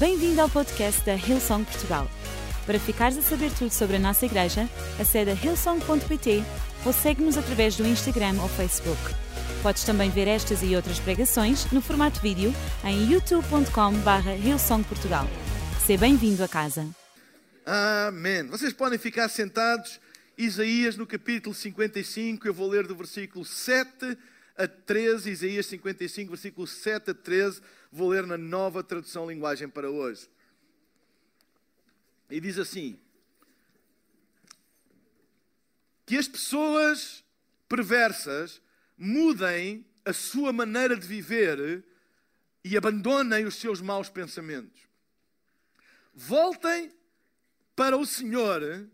Bem-vindo ao podcast da Hillsong Portugal. Para ficares a saber tudo sobre a nossa igreja, acede a hillsong.pt ou segue-nos através do Instagram ou Facebook. Podes também ver estas e outras pregações no formato vídeo em youtube.com.br hillsongportugal. Seja bem-vindo a casa. Amém. Vocês podem ficar sentados. Isaías no capítulo 55, eu vou ler do versículo 7 a 13, Isaías 55, versículo 7 a 13, vou ler na nova tradução linguagem para hoje. E diz assim: Que as pessoas perversas mudem a sua maneira de viver e abandonem os seus maus pensamentos. Voltem para o Senhor,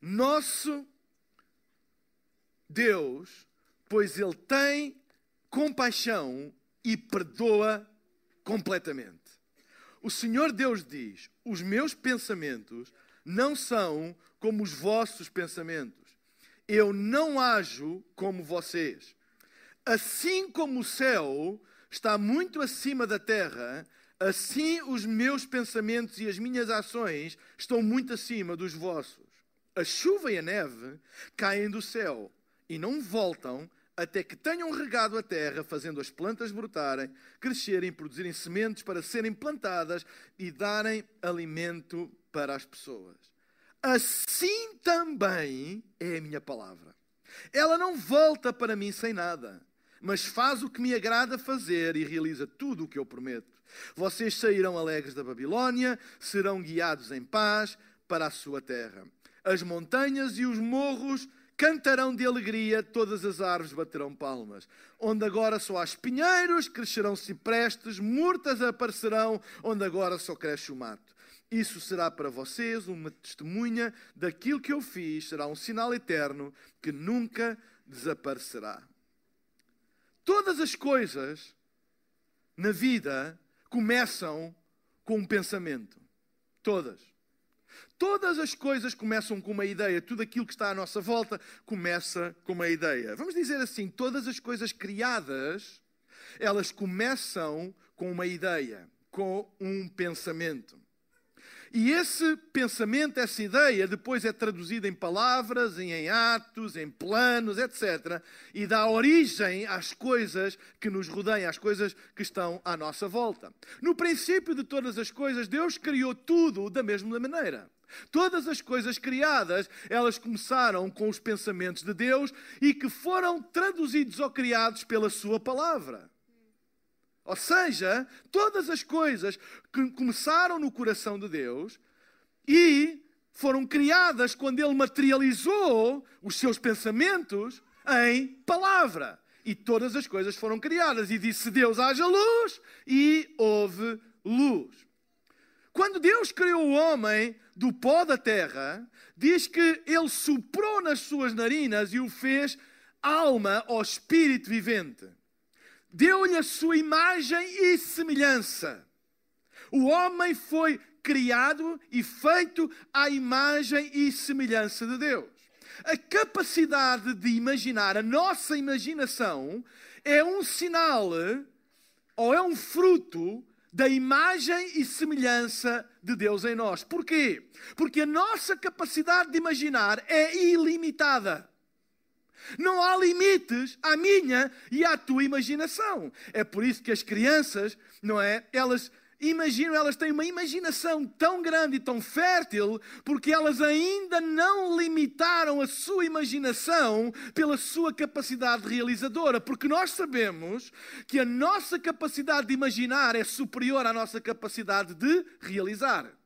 nosso Deus, pois Ele tem compaixão e perdoa completamente. O Senhor Deus diz: Os meus pensamentos não são como os vossos pensamentos. Eu não ajo como vocês. Assim como o céu está muito acima da terra, assim os meus pensamentos e as minhas ações estão muito acima dos vossos. A chuva e a neve caem do céu e não voltam até que tenham regado a terra, fazendo as plantas brotarem, crescerem, produzirem sementes para serem plantadas e darem alimento para as pessoas. Assim também é a minha palavra. Ela não volta para mim sem nada, mas faz o que me agrada fazer e realiza tudo o que eu prometo. Vocês sairão alegres da Babilônia, serão guiados em paz para a sua terra. As montanhas e os morros cantarão de alegria, todas as árvores baterão palmas. Onde agora só há espinheiros, crescerão ciprestes, murtas aparecerão, onde agora só cresce o mato. Isso será para vocês uma testemunha daquilo que eu fiz, será um sinal eterno que nunca desaparecerá. Todas as coisas na vida começam com um pensamento. Todas. Todas as coisas começam com uma ideia, tudo aquilo que está à nossa volta começa com uma ideia. Vamos dizer assim: todas as coisas criadas, elas começam com uma ideia, com um pensamento. E esse pensamento, essa ideia, depois é traduzida em palavras, em atos, em planos, etc. E dá origem às coisas que nos rodeiam, às coisas que estão à nossa volta. No princípio de todas as coisas, Deus criou tudo da mesma maneira. Todas as coisas criadas, elas começaram com os pensamentos de Deus e que foram traduzidos ou criados pela Sua palavra. Ou seja, todas as coisas que começaram no coração de Deus e foram criadas quando Ele materializou os seus pensamentos em palavra. E todas as coisas foram criadas. E disse Deus: haja luz, e houve luz. Quando Deus criou o homem do pó da terra, diz que ele soprou nas suas narinas e o fez alma ou espírito vivente. Deu-lhe a sua imagem e semelhança. O homem foi criado e feito à imagem e semelhança de Deus. A capacidade de imaginar, a nossa imaginação, é um sinal ou é um fruto da imagem e semelhança de Deus em nós. Porquê? Porque a nossa capacidade de imaginar é ilimitada. Não há limites à minha e à tua imaginação. É por isso que as crianças, não é? Elas imaginam, elas têm uma imaginação tão grande e tão fértil, porque elas ainda não limitaram a sua imaginação pela sua capacidade realizadora. Porque nós sabemos que a nossa capacidade de imaginar é superior à nossa capacidade de realizar.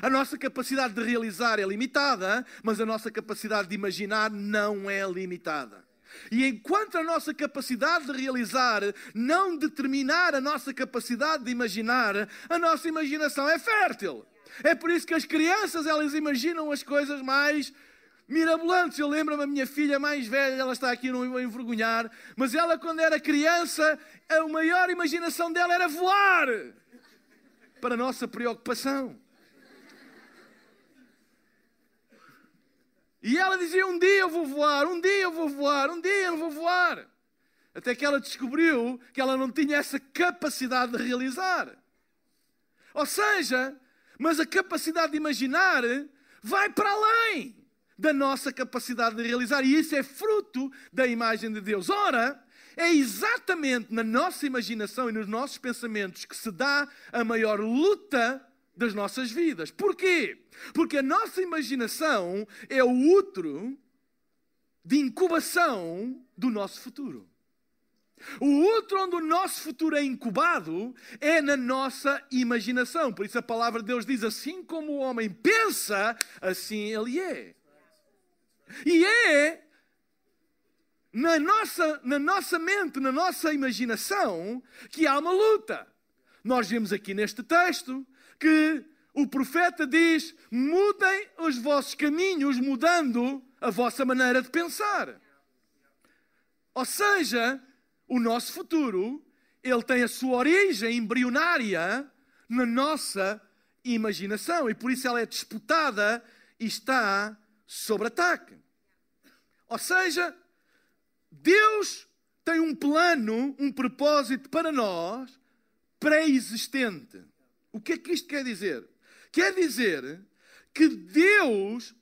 A nossa capacidade de realizar é limitada, mas a nossa capacidade de imaginar não é limitada. E enquanto a nossa capacidade de realizar não determinar a nossa capacidade de imaginar, a nossa imaginação é fértil. É por isso que as crianças elas imaginam as coisas mais mirabolantes. Eu lembro-me a minha filha mais velha, ela está aqui, não vou envergonhar, mas ela, quando era criança, a maior imaginação dela era voar. Para a nossa preocupação. E ela dizia: Um dia eu vou voar, um dia eu vou voar, um dia eu vou voar. Até que ela descobriu que ela não tinha essa capacidade de realizar. Ou seja, mas a capacidade de imaginar vai para além da nossa capacidade de realizar. E isso é fruto da imagem de Deus. Ora, é exatamente na nossa imaginação e nos nossos pensamentos que se dá a maior luta das nossas vidas. Porquê? Porque a nossa imaginação é o útero de incubação do nosso futuro. O outro onde o nosso futuro é incubado é na nossa imaginação. Por isso a palavra de Deus diz: assim como o homem pensa, assim ele é. E é na nossa, na nossa mente, na nossa imaginação, que há uma luta. Nós vemos aqui neste texto que o profeta diz: mudem os vossos caminhos, mudando a vossa maneira de pensar. Ou seja, o nosso futuro, ele tem a sua origem embrionária na nossa imaginação e por isso ela é disputada e está sob ataque. Ou seja, Deus tem um plano, um propósito para nós pré-existente. O que é que isto quer dizer? Quer dizer que Deus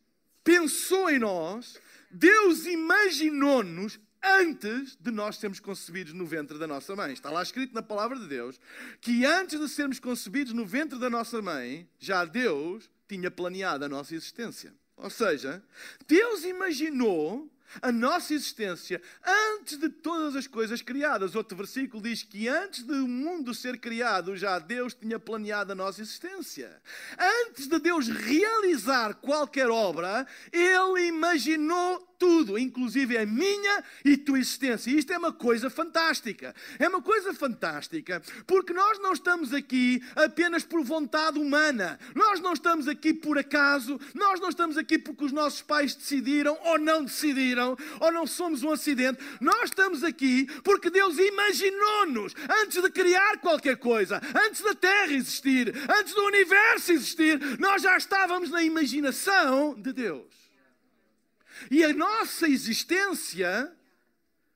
pensou em nós, Deus imaginou-nos antes de nós sermos concebidos no ventre da nossa mãe. Está lá escrito na palavra de Deus que antes de sermos concebidos no ventre da nossa mãe, já Deus tinha planeado a nossa existência. Ou seja, Deus imaginou a nossa existência antes de todas as coisas criadas. Outro versículo diz que antes do mundo ser criado, já Deus tinha planeado a nossa existência. Antes de Deus realizar qualquer obra, Ele imaginou tudo, inclusive a minha e tua existência. E isto é uma coisa fantástica. É uma coisa fantástica, porque nós não estamos aqui apenas por vontade humana. Nós não estamos aqui por acaso. Nós não estamos aqui porque os nossos pais decidiram ou não decidiram, ou não somos um acidente. Nós estamos aqui porque Deus imaginou-nos antes de criar qualquer coisa, antes da Terra existir, antes do universo existir. Nós já estávamos na imaginação de Deus. E a nossa existência,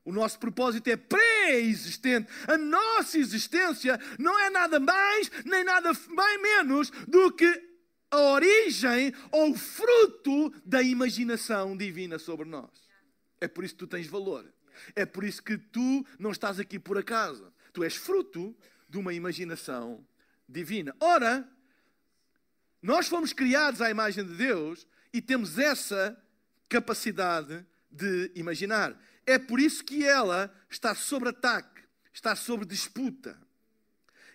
o nosso propósito é pré-existente. A nossa existência não é nada mais nem nada bem menos do que a origem ou fruto da imaginação divina sobre nós. É por isso que tu tens valor. É por isso que tu não estás aqui por acaso. Tu és fruto de uma imaginação divina. Ora, nós fomos criados à imagem de Deus e temos essa capacidade de imaginar. É por isso que ela está sob ataque, está sob disputa.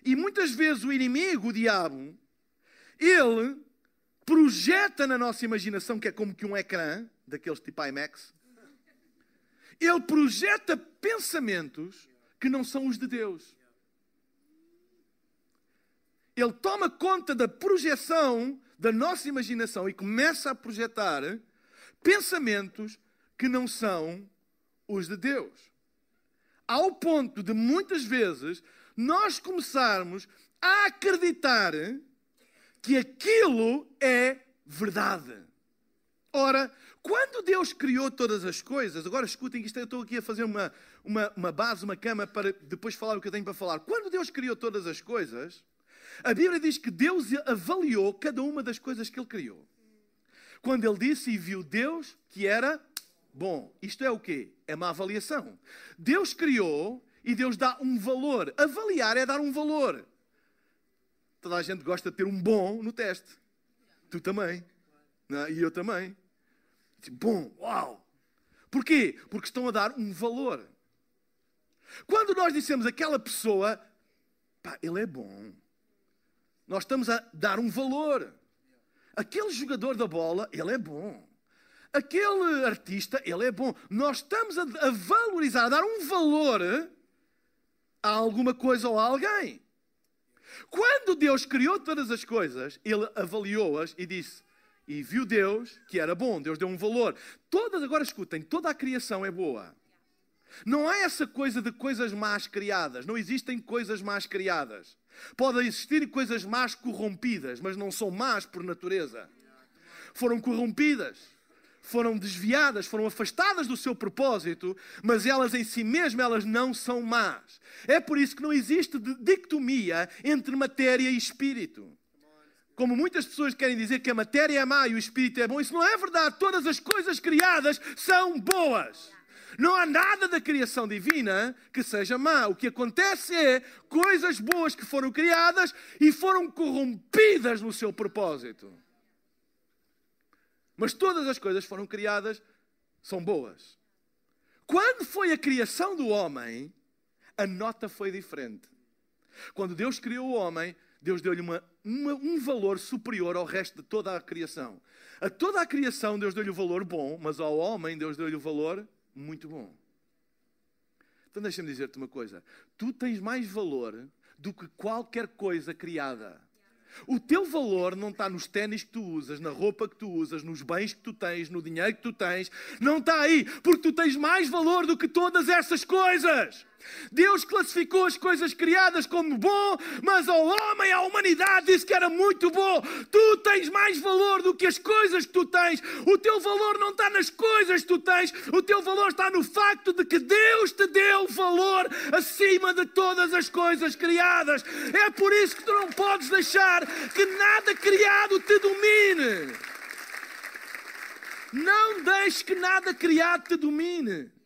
E muitas vezes o inimigo, o diabo, ele projeta na nossa imaginação, que é como que um ecrã, daqueles tipo IMAX, ele projeta pensamentos que não são os de Deus. Ele toma conta da projeção da nossa imaginação e começa a projetar pensamentos que não são os de Deus. Ao ponto de muitas vezes nós começarmos a acreditar que aquilo é verdade. Ora, quando Deus criou todas as coisas, agora escutem que isto, eu estou aqui a fazer uma, uma, uma base, uma cama para depois falar o que eu tenho para falar. Quando Deus criou todas as coisas, a Bíblia diz que Deus avaliou cada uma das coisas que Ele criou. Quando ele disse e viu Deus que era bom. Isto é o quê? É uma avaliação. Deus criou e Deus dá um valor. Avaliar é dar um valor. Toda a gente gosta de ter um bom no teste. Tu também. É? E eu também. Bom, uau! Porquê? Porque estão a dar um valor. Quando nós dissemos aquela pessoa, pá, ele é bom. Nós estamos a dar um valor. Aquele jogador da bola, ele é bom. Aquele artista, ele é bom. Nós estamos a, a valorizar, a dar um valor a alguma coisa ou a alguém. Quando Deus criou todas as coisas, Ele avaliou-as e disse: E viu Deus que era bom, Deus deu um valor. Todas, agora escutem, toda a criação é boa. Não há essa coisa de coisas más criadas. Não existem coisas más criadas. Podem existir coisas más corrompidas, mas não são más por natureza. Foram corrompidas. foram desviadas, foram afastadas do seu propósito, mas elas em si mesmas elas não são más. É por isso que não existe dicotomia entre matéria e espírito. Como muitas pessoas querem dizer que a matéria é má e o espírito é bom, isso não é verdade. Todas as coisas criadas são boas. Não há nada da criação divina que seja má. O que acontece é coisas boas que foram criadas e foram corrompidas no seu propósito. Mas todas as coisas foram criadas são boas. Quando foi a criação do homem, a nota foi diferente. Quando Deus criou o homem, Deus deu-lhe um valor superior ao resto de toda a criação. A toda a criação, Deus deu-lhe o valor bom, mas ao homem, Deus deu-lhe o valor muito bom. Então deixa-me dizer-te uma coisa: tu tens mais valor do que qualquer coisa criada. O teu valor não está nos ténis que tu usas, na roupa que tu usas, nos bens que tu tens, no dinheiro que tu tens. Não está aí, porque tu tens mais valor do que todas essas coisas. Deus classificou as coisas criadas como bom, mas ao homem, à humanidade, disse que era muito bom. Tu tens mais valor do que as coisas que tu tens. O teu valor não está nas coisas que tu tens, o teu valor está no facto de que Deus te deu valor acima de todas as coisas criadas. É por isso que tu não podes deixar que nada criado te domine. Não deixes que nada criado te domine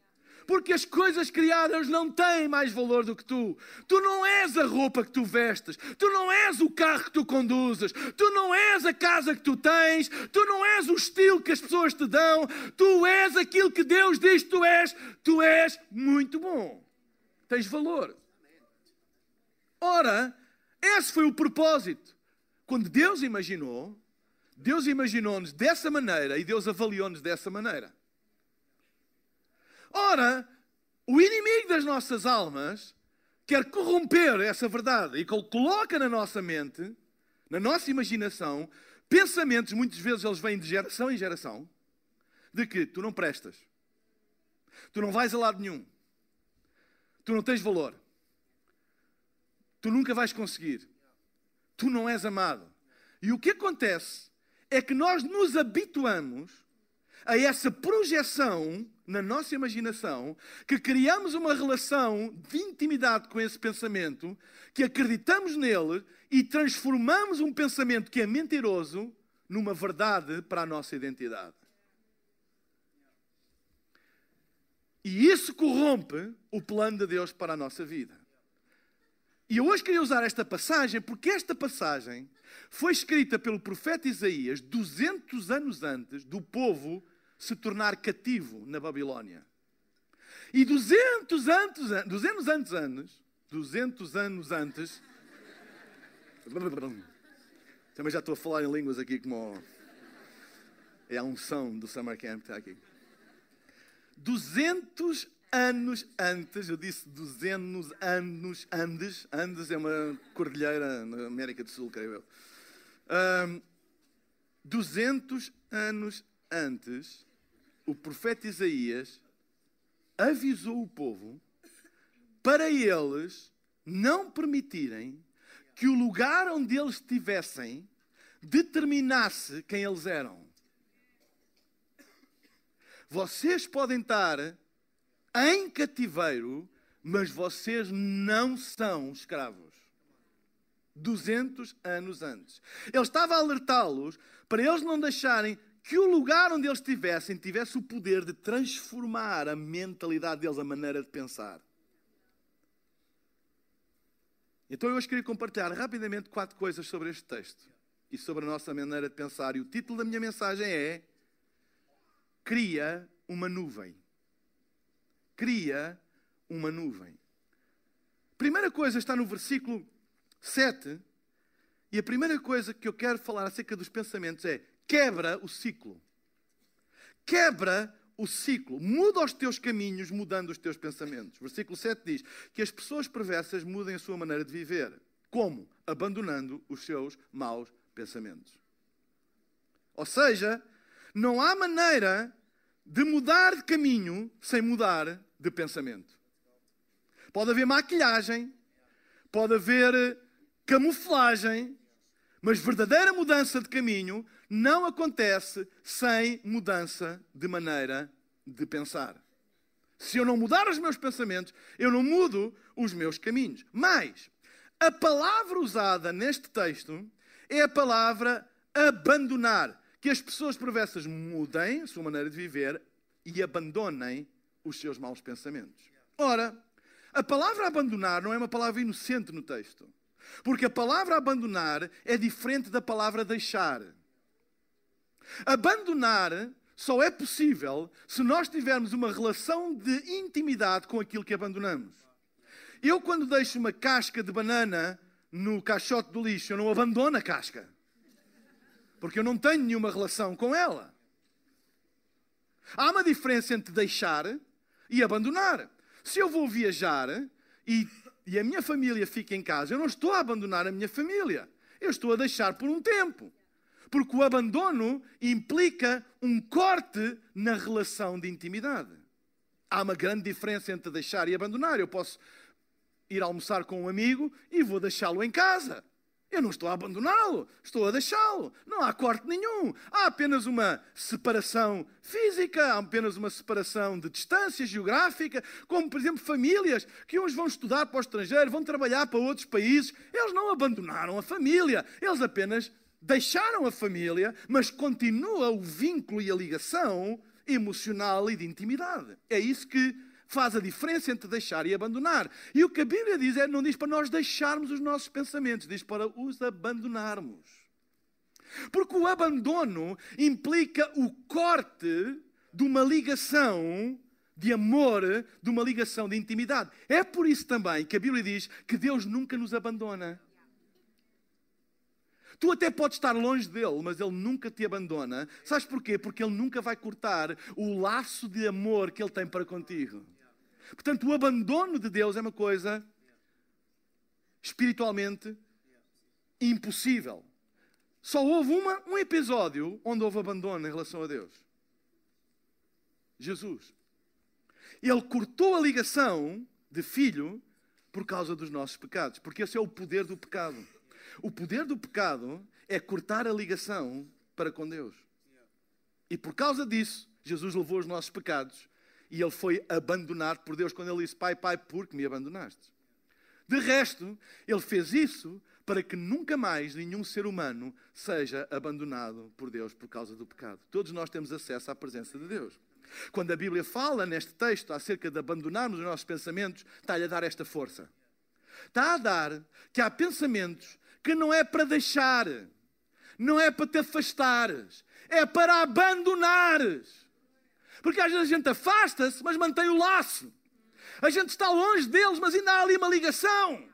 porque as coisas criadas não têm mais valor do que tu. Tu não és a roupa que tu vestes, tu não és o carro que tu conduzes, tu não és a casa que tu tens, tu não és o estilo que as pessoas te dão, tu és aquilo que Deus diz que tu és, tu és muito bom. Tens valor. Ora, esse foi o propósito. Quando Deus imaginou, Deus imaginou-nos dessa maneira e Deus avaliou-nos dessa maneira. Ora, o inimigo das nossas almas quer corromper essa verdade e coloca na nossa mente, na nossa imaginação, pensamentos, muitas vezes eles vêm de geração em geração, de que tu não prestas, tu não vais a lado nenhum, tu não tens valor, tu nunca vais conseguir, tu não és amado. E o que acontece é que nós nos habituamos a essa projeção na nossa imaginação, que criamos uma relação de intimidade com esse pensamento, que acreditamos nele e transformamos um pensamento que é mentiroso numa verdade para a nossa identidade. E isso corrompe o plano de Deus para a nossa vida. E eu hoje queria usar esta passagem porque esta passagem foi escrita pelo profeta Isaías 200 anos antes do povo se tornar cativo na Babilónia. E 200 anos, 200 anos antes, 200 anos antes, também já estou a falar em línguas aqui como é a unção do Summer Camp está aqui. 200 anos antes, eu disse 200 anos antes, Andes é uma cordilheira na América do Sul, creio eu. Um, 200 anos antes, o profeta Isaías avisou o povo para eles não permitirem que o lugar onde eles estivessem determinasse quem eles eram. Vocês podem estar em cativeiro, mas vocês não são escravos. 200 anos antes. Ele estava a alertá-los para eles não deixarem que o lugar onde eles estivessem tivesse o poder de transformar a mentalidade deles, a maneira de pensar. Então eu hoje queria compartilhar rapidamente quatro coisas sobre este texto e sobre a nossa maneira de pensar. E o título da minha mensagem é Cria uma nuvem. Cria uma nuvem. Primeira coisa está no versículo 7. E a primeira coisa que eu quero falar acerca dos pensamentos é quebra o ciclo. Quebra o ciclo. Muda os teus caminhos, mudando os teus pensamentos. Versículo 7 diz que as pessoas perversas mudem a sua maneira de viver. Como? Abandonando os seus maus pensamentos. Ou seja, não há maneira de mudar de caminho sem mudar de pensamento. Pode haver maquilhagem, pode haver camuflagem, Mas verdadeira mudança de caminho não acontece sem mudança de maneira de pensar. Se eu não mudar os meus pensamentos, eu não mudo os meus caminhos. Mas a palavra usada neste texto é a palavra abandonar. Que as pessoas perversas mudem a sua maneira de viver e abandonem os seus maus pensamentos. Ora, a palavra abandonar não é uma palavra inocente no texto. Porque a palavra abandonar é diferente da palavra deixar. Abandonar só é possível se nós tivermos uma relação de intimidade com aquilo que abandonamos. Eu, quando deixo uma casca de banana no caixote do lixo, eu não abandono a casca. Porque eu não tenho nenhuma relação com ela. Há uma diferença entre deixar e abandonar. Se eu vou viajar e, e a minha família fica em casa, eu não estou a abandonar a minha família. Eu estou a deixar por um tempo. Porque o abandono implica um corte na relação de intimidade. Há uma grande diferença entre deixar e abandonar. Eu posso ir almoçar com um amigo e vou deixá-lo em casa. Eu não estou a abandoná-lo, estou a deixá-lo. Não há corte nenhum. Há apenas uma separação física, há apenas uma separação de distância geográfica, como, por exemplo, famílias que uns vão estudar para o estrangeiro, vão trabalhar para outros países. Eles não abandonaram a família, eles apenas deixaram a família, mas continua o vínculo e a ligação emocional e de intimidade. É isso que faz a diferença entre deixar e abandonar. E o que a Bíblia diz é, não diz para nós deixarmos os nossos pensamentos, diz para os abandonarmos. Porque o abandono implica o corte de uma ligação de amor, de uma ligação de intimidade. É por isso também que a Bíblia diz que Deus nunca nos abandona. Tu até podes estar longe dele, mas ele nunca te abandona. Sabes porquê? Porque ele nunca vai cortar o laço de amor que ele tem para contigo. Portanto, o abandono de Deus é uma coisa espiritualmente impossível. Só houve uma, um episódio onde houve abandono em relação a Deus. Jesus. Ele cortou a ligação de filho por causa dos nossos pecados, porque esse é o poder do pecado. O poder do pecado é cortar a ligação para com Deus. E por causa disso, Jesus levou os nossos pecados e ele foi abandonado por Deus quando ele disse: Pai, Pai, por que me abandonaste? De resto, ele fez isso para que nunca mais nenhum ser humano seja abandonado por Deus por causa do pecado. Todos nós temos acesso à presença de Deus. Quando a Bíblia fala neste texto acerca de abandonarmos os nossos pensamentos, está-lhe a dar esta força. Está a dar que há pensamentos que não é para deixar, não é para te afastares, é para abandonares. Porque às vezes a gente afasta-se, mas mantém o laço. A gente está longe deles, mas ainda há ali uma ligação.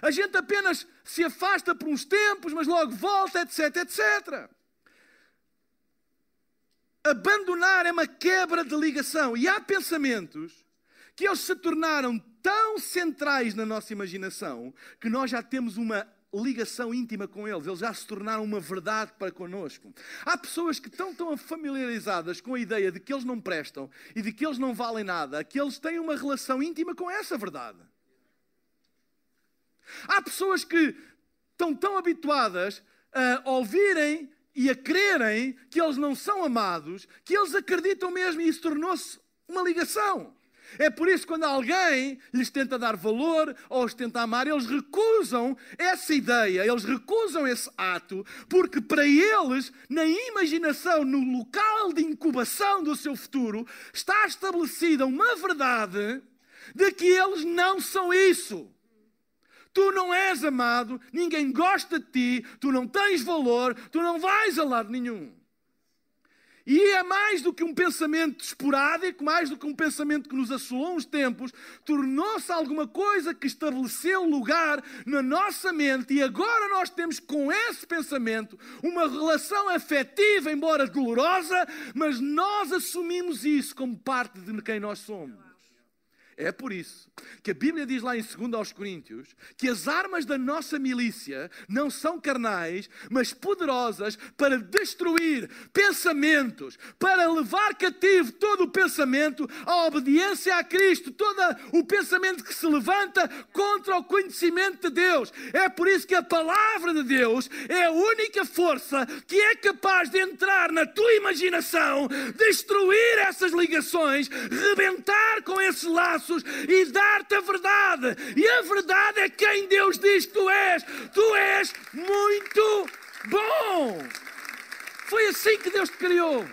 A gente apenas se afasta por uns tempos, mas logo volta, etc, etc. Abandonar é uma quebra de ligação. E há pensamentos que eles se tornaram tão centrais na nossa imaginação que nós já temos uma ligação íntima com eles, eles já se tornaram uma verdade para connosco. Há pessoas que estão tão familiarizadas com a ideia de que eles não prestam e de que eles não valem nada, que eles têm uma relação íntima com essa verdade. Há pessoas que estão tão habituadas a ouvirem e a crerem que eles não são amados, que eles acreditam mesmo e isso tornou-se uma ligação. É por isso que quando alguém lhes tenta dar valor ou os tenta amar, eles recusam essa ideia, eles recusam esse ato, porque para eles, na imaginação, no local de incubação do seu futuro, está estabelecida uma verdade de que eles não são isso. Tu não és amado, ninguém gosta de ti, tu não tens valor, tu não vais a lado nenhum. E é mais do que um pensamento esporádico, mais do que um pensamento que nos assolou uns tempos, tornou-se alguma coisa que estabeleceu lugar na nossa mente e agora nós temos com esse pensamento uma relação afetiva, embora dolorosa, mas nós assumimos isso como parte de quem nós somos. É por isso que a Bíblia diz lá em 2 aos Coríntios que as armas da nossa milícia não são carnais, mas poderosas para destruir pensamentos, para levar cativo todo o pensamento à obediência a Cristo, todo o pensamento que se levanta contra o conhecimento de Deus. É por isso que a palavra de Deus é a única força que é capaz de entrar na tua imaginação, destruir essas ligações, rebentar com esses laços e dar-te a verdade. E a verdade é quem Deus diz que tu és. Tu és muito bom. Foi assim que Deus te criou.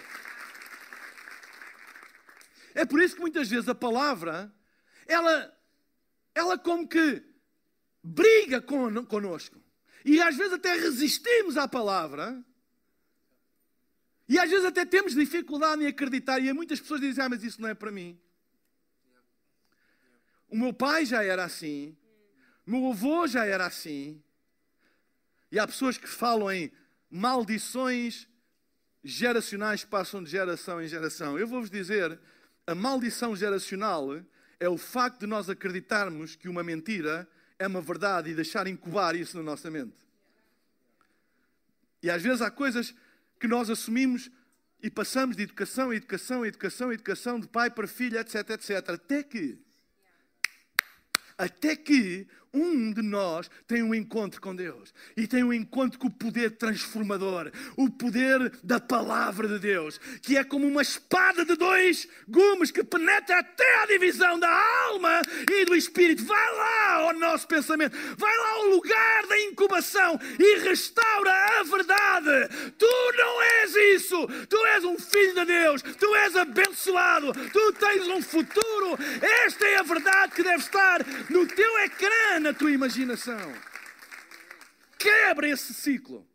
É por isso que muitas vezes a palavra, ela, ela como que briga con, conosco. E às vezes até resistimos à palavra. E às vezes até temos dificuldade em acreditar. E muitas pessoas dizem: Ah, mas isso não é para mim. O meu pai já era assim. Meu avô já era assim. E há pessoas que falam em maldições geracionais que passam de geração em geração. Eu vou-vos dizer, a maldição geracional é o facto de nós acreditarmos que uma mentira é uma verdade e deixar incubar isso na nossa mente. E às vezes há coisas que nós assumimos e passamos de educação, educação, educação, educação, de pai para filho, etc, etc. Até que até que um de nós tem um encontro com Deus e tem um encontro com o poder transformador, o poder da palavra de Deus, que é como uma espada de dois gumes que penetra até a divisão da alma e do espírito. Vai lá ao nosso pensamento, vai lá ao lugar da incubação e restaura a verdade. Tu não és isso, tu és um filho de Deus, tu és abençoado, tu tens um futuro. Esta é a verdade que deve estar no teu ecrã na tua imaginação. Quebra esse ciclo.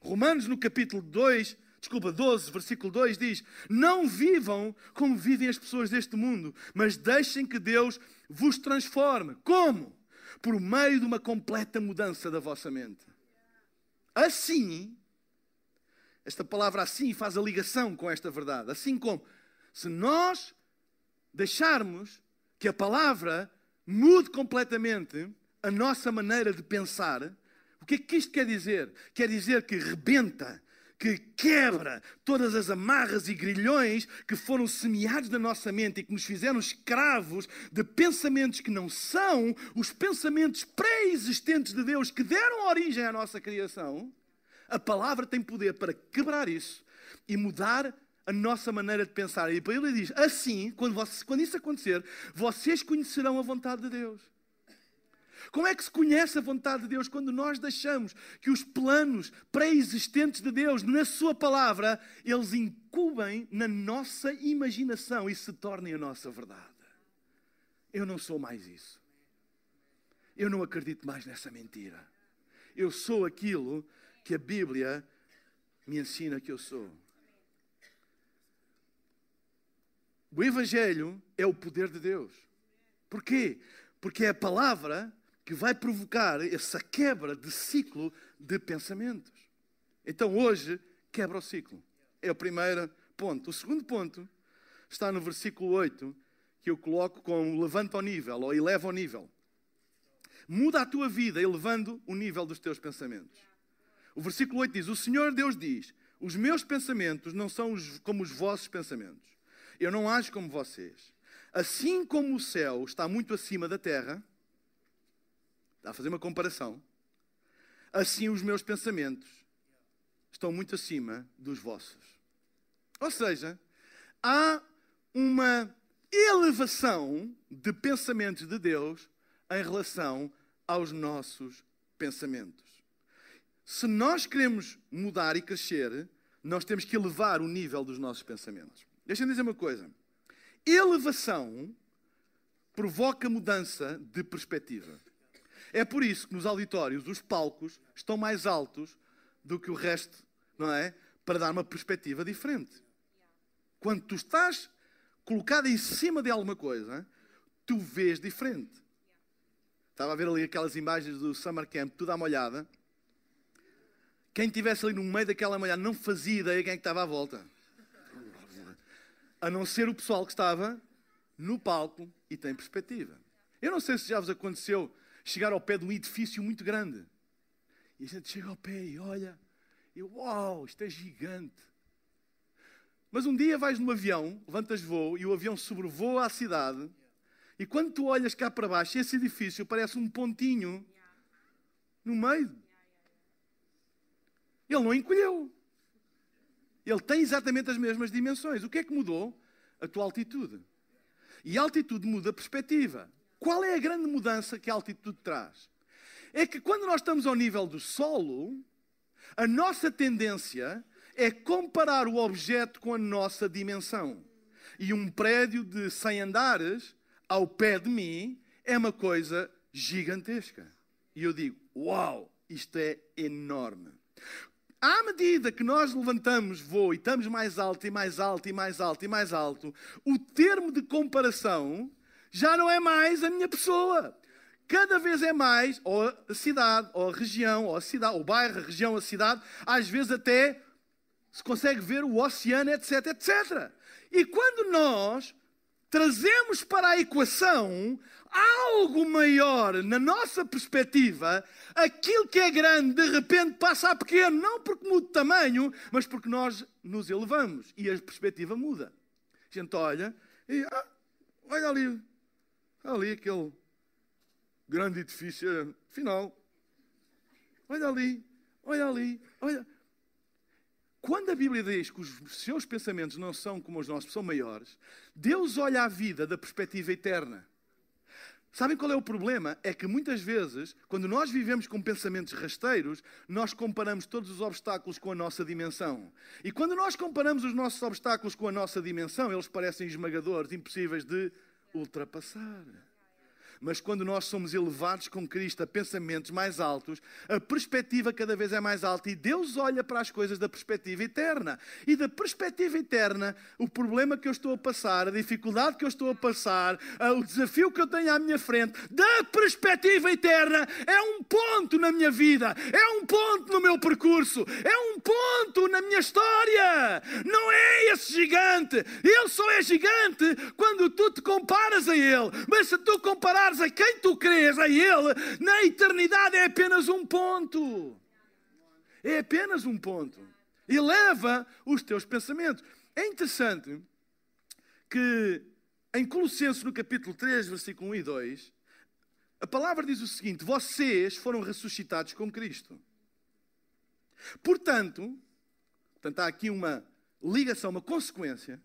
Romanos, no capítulo 2, desculpa, 12, versículo 2 diz: Não vivam como vivem as pessoas deste mundo, mas deixem que Deus vos transforme. Como? Por meio de uma completa mudança da vossa mente. Assim, esta palavra assim faz a ligação com esta verdade. Assim como, se nós deixarmos que a palavra mude completamente a nossa maneira de pensar. O que é que isto quer dizer? Quer dizer que rebenta, que quebra todas as amarras e grilhões que foram semeados na nossa mente e que nos fizeram escravos de pensamentos que não são os pensamentos pré-existentes de Deus que deram origem à nossa criação. A palavra tem poder para quebrar isso e mudar a nossa maneira de pensar. E para ele diz: assim, quando, você, quando isso acontecer, vocês conhecerão a vontade de Deus. Como é que se conhece a vontade de Deus? Quando nós deixamos que os planos pré-existentes de Deus, na Sua palavra, eles incubem na nossa imaginação e se tornem a nossa verdade. Eu não sou mais isso. Eu não acredito mais nessa mentira. Eu sou aquilo que a Bíblia me ensina que eu sou. O Evangelho é o poder de Deus. Porquê? Porque é a palavra que vai provocar essa quebra de ciclo de pensamentos. Então hoje quebra o ciclo. É o primeiro ponto. O segundo ponto está no versículo 8, que eu coloco como levanta o nível ou eleva o nível. Muda a tua vida elevando o nível dos teus pensamentos. O versículo 8 diz: O Senhor Deus diz: Os meus pensamentos não são como os vossos pensamentos eu não ajo como vocês. Assim como o céu está muito acima da terra, está a fazer uma comparação, assim os meus pensamentos estão muito acima dos vossos. Ou seja, há uma elevação de pensamentos de Deus em relação aos nossos pensamentos. Se nós queremos mudar e crescer, nós temos que elevar o nível dos nossos pensamentos. Deixa-me dizer uma coisa. Elevação provoca mudança de perspectiva. É por isso que nos auditórios os palcos estão mais altos do que o resto, não é? Para dar uma perspectiva diferente. Quando tu estás colocado em cima de alguma coisa, tu vês diferente. Estava a ver ali aquelas imagens do Summer Camp, tudo à molhada. Quem estivesse ali no meio daquela molhada não fazia ideia quem é que estava à volta a não ser o pessoal que estava no palco e tem perspectiva. Eu não sei se já vos aconteceu chegar ao pé de um edifício muito grande. E a gente chega ao pé e olha, e uau, isto é gigante. Mas um dia vais no avião, levantas voo e o avião sobrevoa a cidade. E quando tu olhas cá para baixo, esse edifício parece um pontinho no meio. Ele não encolheu. Ele tem exatamente as mesmas dimensões. O que é que mudou? A tua altitude. E a altitude muda a perspectiva. Qual é a grande mudança que a altitude traz? É que quando nós estamos ao nível do solo, a nossa tendência é comparar o objeto com a nossa dimensão. E um prédio de 100 andares ao pé de mim é uma coisa gigantesca. E eu digo: Uau, isto é enorme. À medida que nós levantamos voo e estamos mais alto e mais alto e mais alto e mais alto, o termo de comparação já não é mais a minha pessoa. Cada vez é mais, ou a cidade, ou a região, ou a cidade, o bairro, a região, a cidade, às vezes até se consegue ver o oceano, etc, etc. E quando nós trazemos para a equação algo maior na nossa perspectiva, aquilo que é grande de repente passa a pequeno, não porque muda de tamanho, mas porque nós nos elevamos e a perspectiva muda. A gente olha e ah, olha ali, ali aquele grande edifício final. Olha ali, olha ali, olha. Quando a Bíblia diz que os seus pensamentos não são como os nossos, são maiores, Deus olha a vida da perspectiva eterna. Sabem qual é o problema? É que muitas vezes, quando nós vivemos com pensamentos rasteiros, nós comparamos todos os obstáculos com a nossa dimensão. E quando nós comparamos os nossos obstáculos com a nossa dimensão, eles parecem esmagadores, impossíveis de ultrapassar. Mas quando nós somos elevados com Cristo a pensamentos mais altos, a perspectiva cada vez é mais alta e Deus olha para as coisas da perspectiva eterna. E da perspectiva eterna, o problema que eu estou a passar, a dificuldade que eu estou a passar, o desafio que eu tenho à minha frente, da perspectiva eterna, é um ponto na minha vida, é um ponto no meu percurso, é um ponto na minha história. Não é esse gigante. Ele só é gigante quando tu te comparas a ele. Mas se tu comparar a quem tu crês, a Ele, na eternidade é apenas um ponto. É apenas um ponto. Eleva os teus pensamentos. É interessante que em Colossenses, no capítulo 3, versículo 1 e 2, a palavra diz o seguinte: Vocês foram ressuscitados com Cristo. Portanto, portanto há aqui uma ligação, uma consequência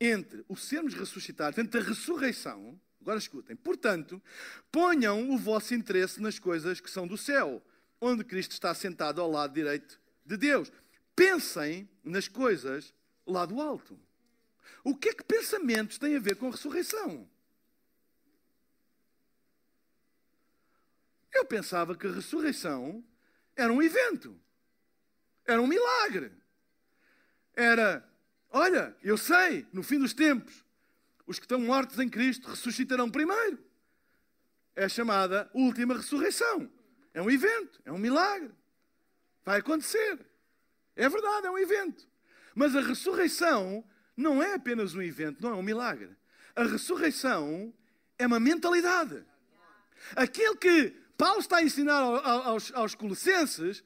entre o sermos ressuscitados, entre a ressurreição Agora escutem. Portanto, ponham o vosso interesse nas coisas que são do céu, onde Cristo está sentado ao lado direito de Deus. Pensem nas coisas lá do alto. O que é que pensamentos têm a ver com a ressurreição? Eu pensava que a ressurreição era um evento, era um milagre. Era, olha, eu sei, no fim dos tempos, os que estão mortos em Cristo ressuscitarão primeiro. É chamada última ressurreição. É um evento, é um milagre. Vai acontecer. É verdade, é um evento. Mas a ressurreição não é apenas um evento, não é um milagre. A ressurreição é uma mentalidade. Aquilo que Paulo está a ensinar aos, aos Colossenses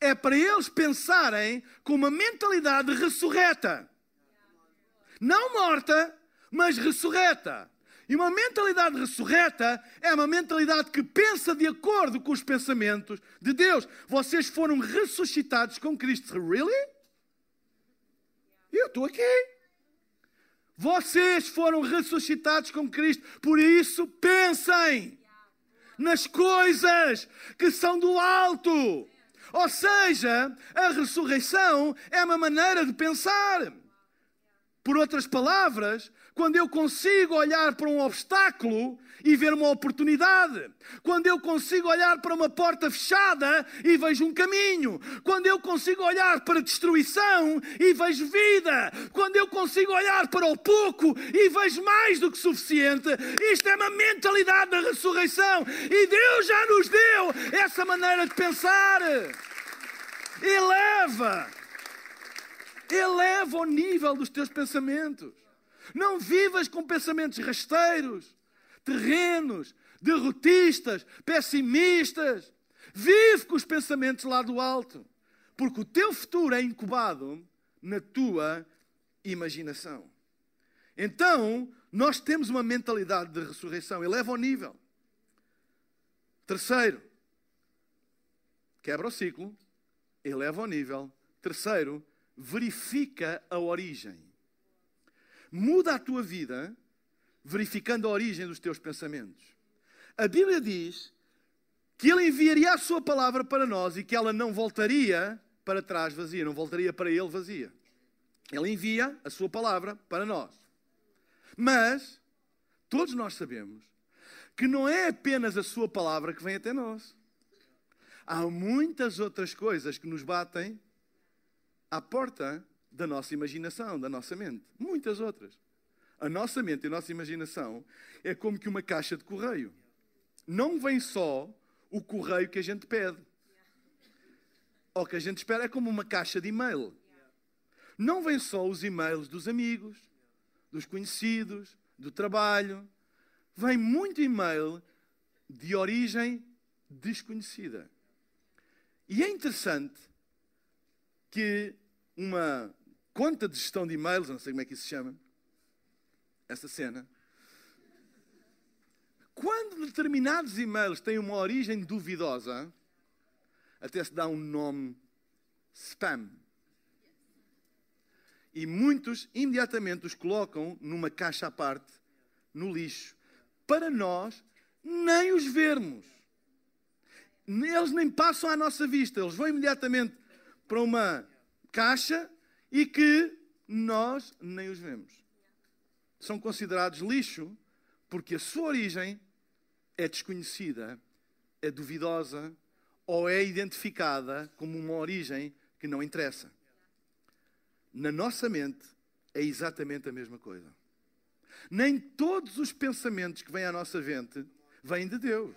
é para eles pensarem com uma mentalidade ressurreta. Não morta, mas ressurreta. E uma mentalidade ressurreta é uma mentalidade que pensa de acordo com os pensamentos de Deus. Vocês foram ressuscitados com Cristo. Really? Eu estou aqui. Vocês foram ressuscitados com Cristo. Por isso, pensem nas coisas que são do alto. Ou seja, a ressurreição é uma maneira de pensar. Por outras palavras, quando eu consigo olhar para um obstáculo e ver uma oportunidade, quando eu consigo olhar para uma porta fechada e vejo um caminho, quando eu consigo olhar para destruição e vejo vida, quando eu consigo olhar para o pouco e vejo mais do que suficiente, isto é uma mentalidade da ressurreição. E Deus já nos deu essa maneira de pensar. Eleva. Eleva o nível dos teus pensamentos. Não vivas com pensamentos rasteiros, terrenos, derrotistas, pessimistas. Vive com os pensamentos lá do alto, porque o teu futuro é incubado na tua imaginação. Então, nós temos uma mentalidade de ressurreição, eleva o nível. Terceiro, quebra o ciclo, eleva o nível. Terceiro, verifica a origem. Muda a tua vida verificando a origem dos teus pensamentos. A Bíblia diz que Ele enviaria a Sua palavra para nós e que ela não voltaria para trás vazia, não voltaria para Ele vazia. Ele envia a Sua palavra para nós. Mas, todos nós sabemos que não é apenas a Sua palavra que vem até nós. Há muitas outras coisas que nos batem à porta da nossa imaginação, da nossa mente. Muitas outras. A nossa mente e a nossa imaginação é como que uma caixa de correio. Não vem só o correio que a gente pede. Ou que a gente espera é como uma caixa de e-mail. Não vem só os e-mails dos amigos, dos conhecidos, do trabalho. Vem muito e-mail de origem desconhecida. E é interessante que uma conta de gestão de e-mails, não sei como é que isso se chama, essa cena, quando determinados e-mails têm uma origem duvidosa, até se dá um nome spam. E muitos imediatamente os colocam numa caixa à parte, no lixo, para nós nem os vermos. Eles nem passam à nossa vista, eles vão imediatamente para uma caixa e que nós nem os vemos. São considerados lixo porque a sua origem é desconhecida, é duvidosa ou é identificada como uma origem que não interessa. Na nossa mente é exatamente a mesma coisa. Nem todos os pensamentos que vêm à nossa mente vêm de Deus.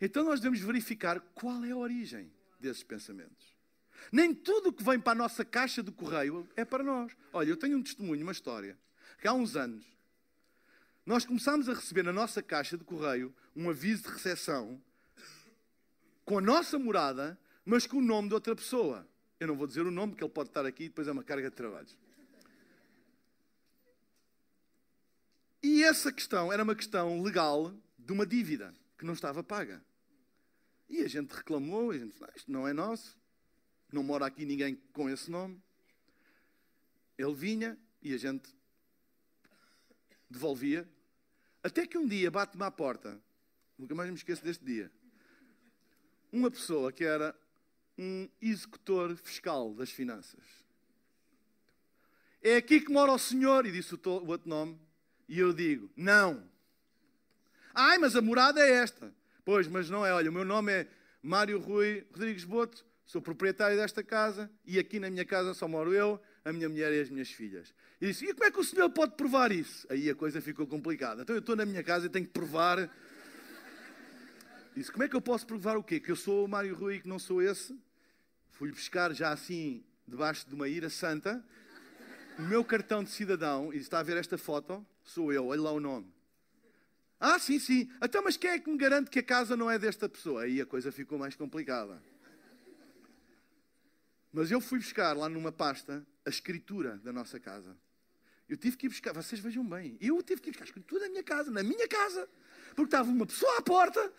Então nós devemos verificar qual é a origem desses pensamentos. Nem tudo que vem para a nossa caixa de correio é para nós. Olha, eu tenho um testemunho, uma história, que há uns anos nós começámos a receber na nossa caixa de correio um aviso de recepção com a nossa morada, mas com o nome de outra pessoa. Eu não vou dizer o nome, porque ele pode estar aqui e depois é uma carga de trabalhos. E essa questão era uma questão legal de uma dívida que não estava paga. E a gente reclamou, a gente disse, isto não é nosso, não mora aqui ninguém com esse nome. Ele vinha e a gente devolvia. Até que um dia bate-me à porta, nunca mais me esqueço deste dia, uma pessoa que era um executor fiscal das finanças. É aqui que mora o senhor, e disse o outro nome, e eu digo, não. Ai, mas a morada é esta. Pois, mas não é, olha, o meu nome é Mário Rui Rodrigues Boto, sou proprietário desta casa, e aqui na minha casa só moro eu, a minha mulher e as minhas filhas. E disse, e como é que o senhor pode provar isso? Aí a coisa ficou complicada. Então eu estou na minha casa e tenho que provar Disse, como é que eu posso provar o quê? Que eu sou o Mário Rui e que não sou esse? Fui buscar já assim, debaixo de uma ira santa, o meu cartão de cidadão, e está a ver esta foto? Sou eu, olha lá o nome. Ah, sim, sim. Então, mas quem é que me garante que a casa não é desta pessoa? Aí a coisa ficou mais complicada. Mas eu fui buscar lá numa pasta a escritura da nossa casa. Eu tive que ir buscar, vocês vejam bem, eu tive que ir buscar a escritura da minha casa, na minha casa, porque estava uma pessoa à porta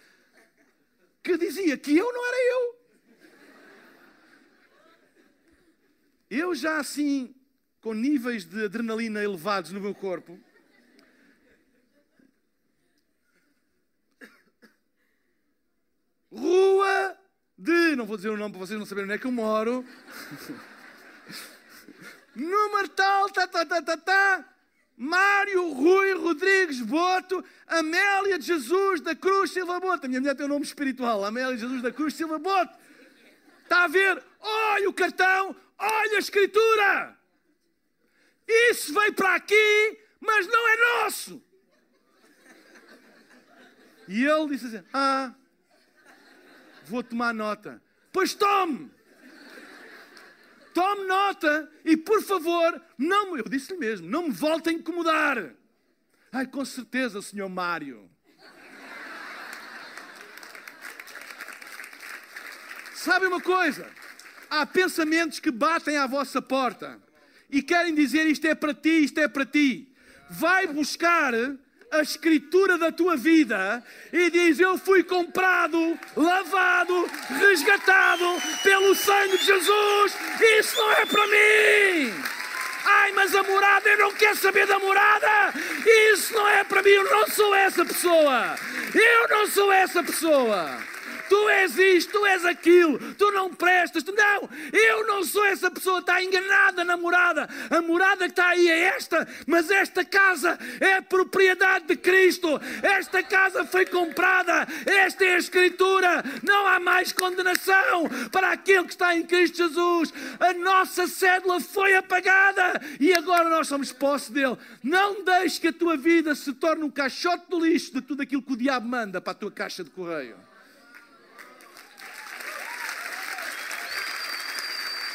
que dizia que eu não era eu. Eu já assim, com níveis de adrenalina elevados no meu corpo, Rua de. Não vou dizer o nome para vocês não saberem onde é que eu moro. Número tal, tá, tá, tá, tá, tá. Mário Rui Rodrigues Boto, Amélia de Jesus da Cruz Silva Boto. A minha mulher tem um nome espiritual, Amélia de Jesus da Cruz Silva Boto. Está a ver? Olha o cartão, olha a escritura. Isso veio para aqui, mas não é nosso. E ele disse assim: Ah, vou tomar nota. Pois tome. tome nota e, por favor, não, eu disse-lhe mesmo, não me volte a incomodar. Ai, com certeza, senhor Mário. Sabe uma coisa? Há pensamentos que batem à vossa porta e querem dizer isto é para ti, isto é para ti. Vai buscar a escritura da tua vida e diz: Eu fui comprado, lavado, resgatado pelo sangue de Jesus. Isso não é para mim. Ai, mas a morada, eu não quero saber da morada. Isso não é para mim. Eu não sou essa pessoa. Eu não sou essa pessoa tu és isto, tu és aquilo, tu não prestas, tu não, eu não sou essa pessoa, está enganada na morada, a morada que está aí é esta, mas esta casa é propriedade de Cristo, esta casa foi comprada, esta é a Escritura, não há mais condenação para aquele que está em Cristo Jesus, a nossa cédula foi apagada e agora nós somos posse dele. Não deixes que a tua vida se torne um caixote do lixo de tudo aquilo que o diabo manda para a tua caixa de correio.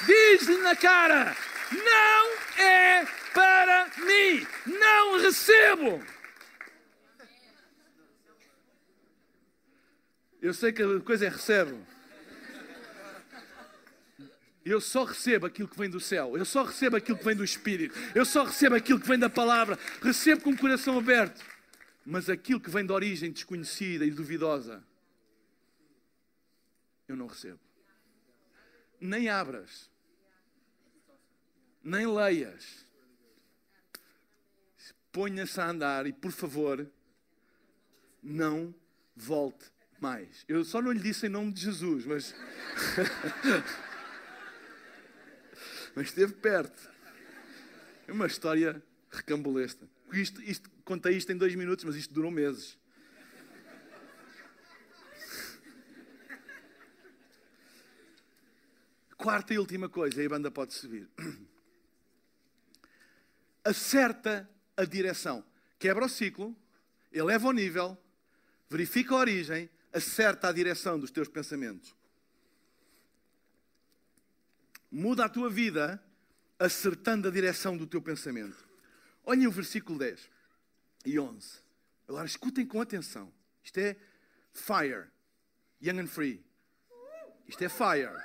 Diz-lhe na cara: não é para mim, não recebo. Eu sei que a coisa é recebe. Eu só recebo aquilo que vem do céu. Eu só recebo aquilo que vem do Espírito. Eu só recebo aquilo que vem da palavra. Recebo com o coração aberto. Mas aquilo que vem de origem desconhecida e duvidosa, eu não recebo. Nem abras nem leias. Ponha-se a andar e, por favor, não volte mais. Eu só não lhe disse em nome de Jesus, mas. mas esteve perto. É uma história recambulesta. Isto, isto, contei isto em dois minutos, mas isto durou meses. Quarta e última coisa, aí a banda pode subir acerta a direção. Quebra o ciclo, eleva o nível, verifica a origem, acerta a direção dos teus pensamentos. Muda a tua vida acertando a direção do teu pensamento. Olhem o versículo 10 e 11. Agora escutem com atenção. Isto é fire. Young and free. Isto é fire.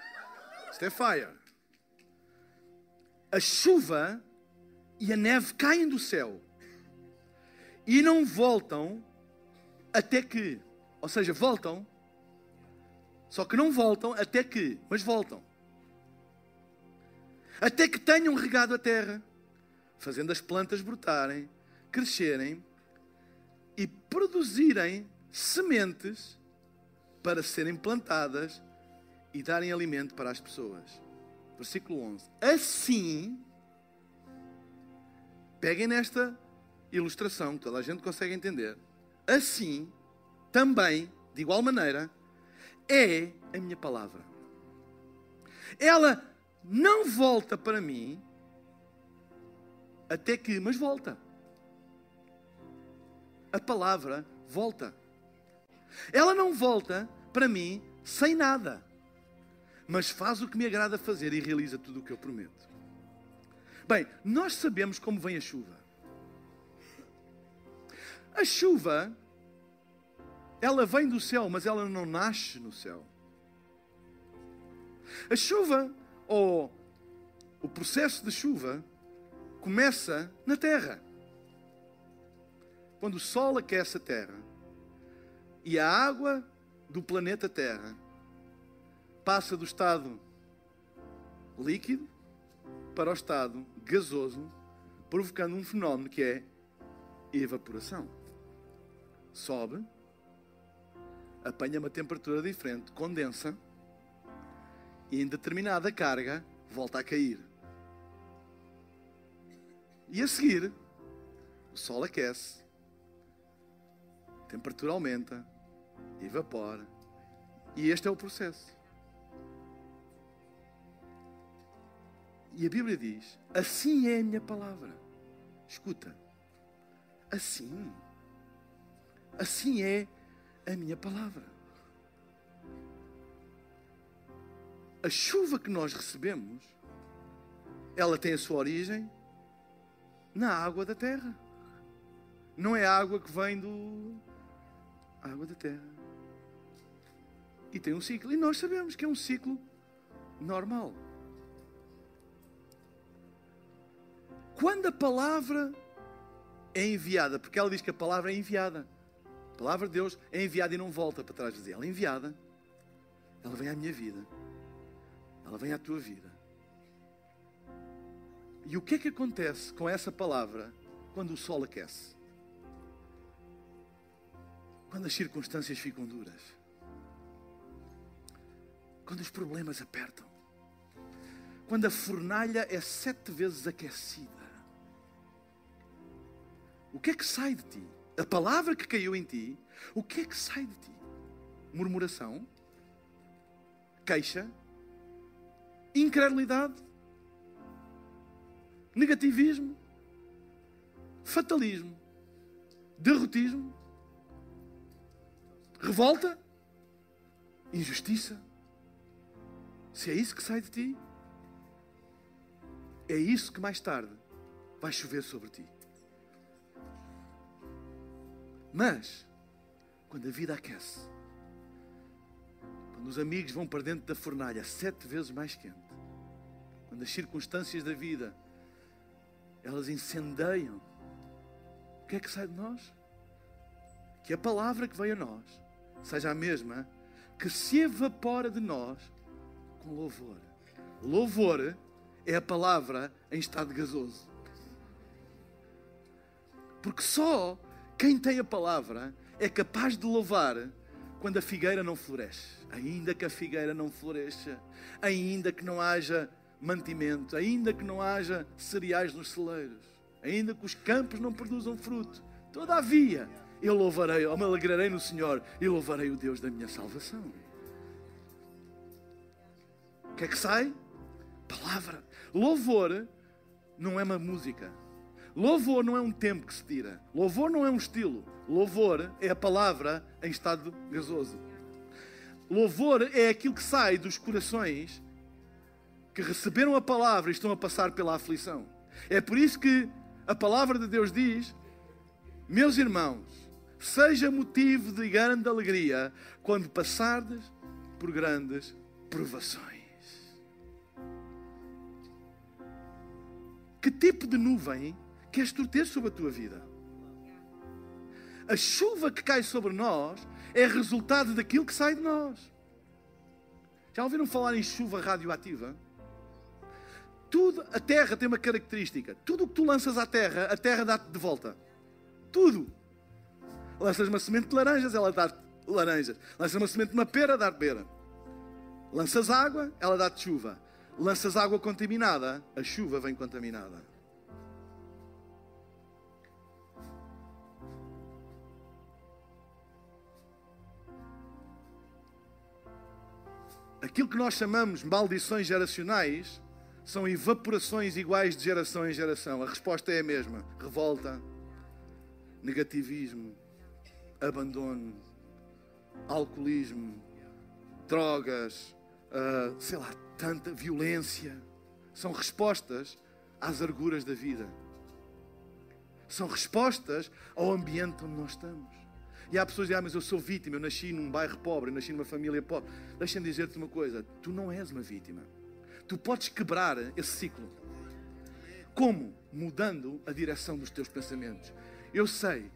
Isto é fire. A chuva e a neve caem do céu e não voltam até que, ou seja, voltam, só que não voltam até que, mas voltam. Até que tenham regado a terra, fazendo as plantas brotarem, crescerem e produzirem sementes para serem plantadas e darem alimento para as pessoas. Versículo 11. Assim, Peguem nesta ilustração, que toda a gente consegue entender. Assim, também, de igual maneira, é a minha palavra. Ela não volta para mim até que, mas volta. A palavra volta. Ela não volta para mim sem nada, mas faz o que me agrada fazer e realiza tudo o que eu prometo. Bem, nós sabemos como vem a chuva. A chuva, ela vem do céu, mas ela não nasce no céu. A chuva, ou o processo de chuva, começa na terra. Quando o sol aquece a terra e a água do planeta Terra passa do estado líquido para o estado gasoso, provocando um fenómeno que é evaporação. Sobe, apanha uma temperatura diferente, condensa e em determinada carga volta a cair. E a seguir, o sol aquece, a temperatura aumenta, evapora, e este é o processo. E a Bíblia diz: Assim é a minha palavra. Escuta. Assim. Assim é a minha palavra. A chuva que nós recebemos ela tem a sua origem na água da terra. Não é água que vem do água da terra. E tem um ciclo. E nós sabemos que é um ciclo normal. Quando a palavra é enviada, porque ela diz que a palavra é enviada. A palavra de Deus é enviada e não volta para trás de dizer. Ela é enviada. Ela vem à minha vida. Ela vem à tua vida. E o que é que acontece com essa palavra quando o sol aquece? Quando as circunstâncias ficam duras? Quando os problemas apertam? Quando a fornalha é sete vezes aquecida? O que é que sai de ti? A palavra que caiu em ti, o que é que sai de ti? Murmuração? Queixa? Incredulidade? negativismo, fatalismo, derrotismo, revolta, injustiça. Se é isso que sai de ti, é isso que mais tarde vai chover sobre ti. Mas, quando a vida aquece, quando os amigos vão para dentro da fornalha sete vezes mais quente, quando as circunstâncias da vida elas incendeiam. O que é que sai de nós? Que a palavra que veio a nós seja a mesma que se evapora de nós com louvor. Louvor é a palavra em estado gasoso. Porque só quem tem a palavra é capaz de louvar quando a figueira não floresce. Ainda que a figueira não floresça, ainda que não haja mantimento, ainda que não haja cereais nos celeiros, ainda que os campos não produzam fruto, todavia eu louvarei, eu me alegrarei no Senhor e louvarei o Deus da minha salvação. O que é que sai? Palavra. Louvor não é uma música. Louvor não é um tempo que se tira. Louvor não é um estilo. Louvor é a palavra em estado gasoso. Louvor é aquilo que sai dos corações que receberam a palavra e estão a passar pela aflição. É por isso que a palavra de Deus diz: Meus irmãos, seja motivo de grande alegria quando passardes por grandes provações. Que tipo de nuvem queres tu ter sobre a tua vida? A chuva que cai sobre nós é resultado daquilo que sai de nós. Já ouviram falar em chuva radioativa? Tudo, a terra tem uma característica. Tudo o que tu lanças à terra, a terra dá-te de volta. Tudo. Lanças uma semente de laranjas, ela dá-te laranjas. Lanças uma semente de uma pera, dá-te pera. Lanças água, ela dá-te chuva. Lanças água contaminada, a chuva vem contaminada. Aquilo que nós chamamos maldições geracionais são evaporações iguais de geração em geração. A resposta é a mesma: revolta, negativismo, abandono, alcoolismo, drogas, uh, sei lá, tanta violência. São respostas às arguras da vida. São respostas ao ambiente onde nós estamos. E há pessoas que dizem, ah, mas eu sou vítima, eu nasci num bairro pobre, eu nasci numa família pobre. Deixa-me dizer-te uma coisa: tu não és uma vítima. Tu podes quebrar esse ciclo. Como? Mudando a direção dos teus pensamentos. Eu sei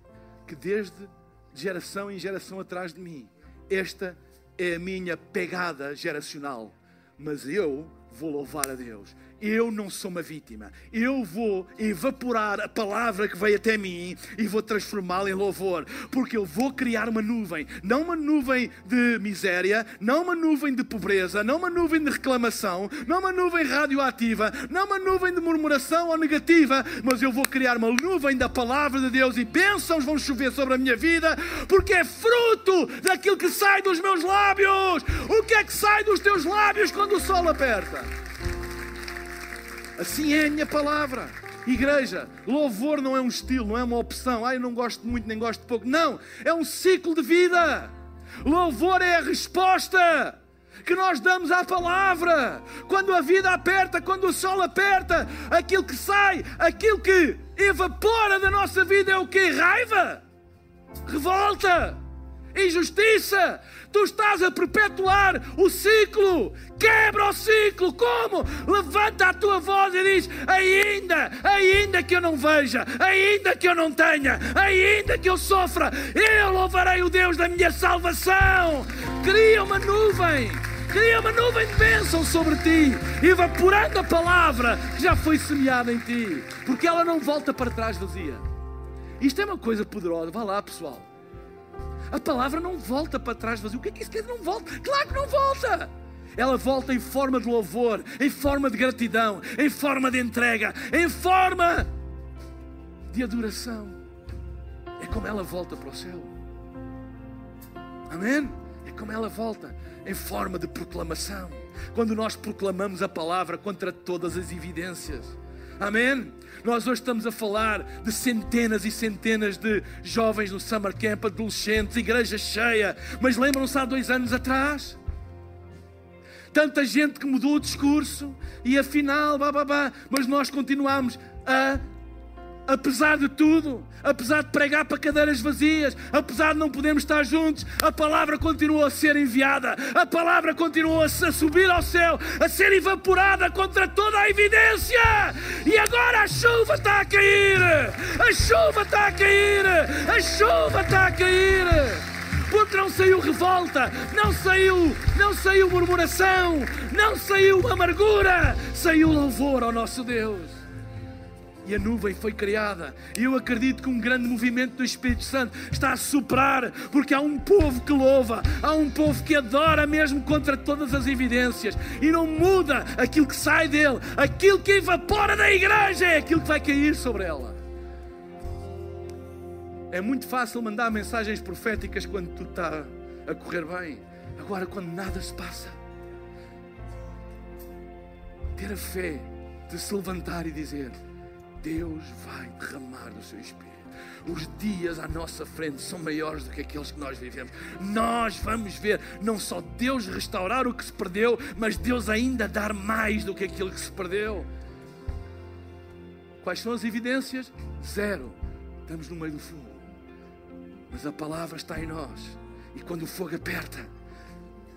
que desde geração em geração atrás de mim, esta é a minha pegada geracional. Mas eu vou louvar a Deus eu não sou uma vítima. Eu vou evaporar a palavra que veio até mim e vou transformá-la em louvor, porque eu vou criar uma nuvem, não uma nuvem de miséria, não uma nuvem de pobreza, não uma nuvem de reclamação, não uma nuvem radioativa, não uma nuvem de murmuração ou negativa, mas eu vou criar uma nuvem da palavra de Deus e bênçãos vão chover sobre a minha vida, porque é fruto daquilo que sai dos meus lábios. O que é que sai dos teus lábios quando o sol aperta? Assim é a minha palavra. Igreja, louvor não é um estilo, não é uma opção. Ah, eu não gosto muito nem gosto pouco. Não, é um ciclo de vida. Louvor é a resposta. que nós damos à palavra. Quando a vida aperta, quando o sol aperta, aquilo que sai, aquilo que evapora da nossa vida é o que? Raiva, revolta, injustiça. Tu estás a perpetuar o ciclo. Quebra o ciclo. Como? Levanta a tua voz e diz: ainda, ainda que eu não veja, ainda que eu não tenha, ainda que eu sofra, eu louvarei o Deus da minha salvação. Cria uma nuvem. Cria uma nuvem de bênção sobre ti, evaporando a palavra que já foi semeada em ti, porque ela não volta para trás vazia. Isto é uma coisa poderosa. Vá lá, pessoal. A palavra não volta para trás vazio. O que é que isso quer dizer? Não volta. Claro que não volta. Ela volta em forma de louvor, em forma de gratidão, em forma de entrega, em forma de adoração. É como ela volta para o céu. Amém? É como ela volta em forma de proclamação. Quando nós proclamamos a palavra contra todas as evidências. Amém? Nós hoje estamos a falar de centenas e centenas de jovens no summer camp, adolescentes, igreja cheia. Mas lembram-se há dois anos atrás? Tanta gente que mudou o discurso e afinal, babá, mas nós continuamos a apesar de tudo, apesar de pregar para cadeiras vazias, apesar de não podermos estar juntos, a palavra continuou a ser enviada, a palavra continuou a subir ao céu, a ser evaporada contra toda a evidência. E agora a chuva está a cair, a chuva está a cair, a chuva está a cair. Porque não saiu revolta, não saiu, não saiu murmuração, não saiu amargura, saiu louvor ao nosso Deus e a nuvem foi criada. E eu acredito que um grande movimento do Espírito Santo está a soprar, porque há um povo que louva, há um povo que adora mesmo contra todas as evidências e não muda aquilo que sai dele, aquilo que evapora da igreja é aquilo que vai cair sobre ela. É muito fácil mandar mensagens proféticas quando tudo está a correr bem. Agora, quando nada se passa, ter a fé de se levantar e dizer: Deus vai derramar o seu Espírito. Os dias à nossa frente são maiores do que aqueles que nós vivemos. Nós vamos ver não só Deus restaurar o que se perdeu, mas Deus ainda dar mais do que aquilo que se perdeu. Quais são as evidências? Zero. Estamos no meio do fogo. Mas a palavra está em nós. E quando o fogo aperta,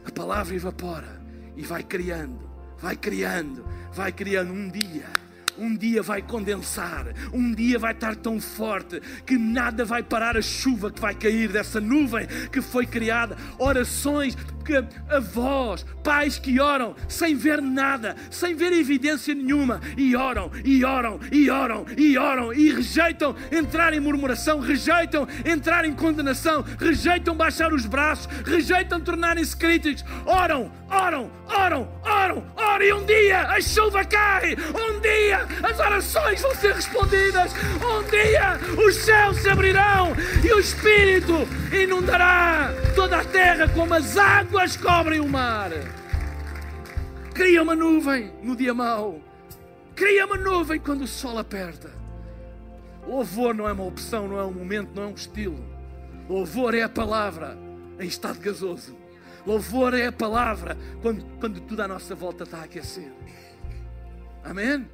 a palavra evapora e vai criando, vai criando, vai criando um dia um dia vai condensar, um dia vai estar tão forte que nada vai parar a chuva que vai cair dessa nuvem que foi criada. Orações, que avós, pais que oram sem ver nada, sem ver evidência nenhuma, e oram, e oram, e oram, e oram, e rejeitam entrar em murmuração, rejeitam entrar em condenação, rejeitam baixar os braços, rejeitam tornarem-se críticos, oram, oram, oram, oram, oram, e um dia a chuva cai, um dia as orações vão ser respondidas, um dia os céus se abrirão e o Espírito inundará toda a terra como as águas cobrem o mar. Cria uma nuvem no dia mau. Cria uma nuvem quando o sol aperta. Louvor não é uma opção, não é um momento, não é um estilo. Louvor é a palavra em estado gasoso. Louvor é a palavra quando, quando tudo à nossa volta está a aquecer. Amém?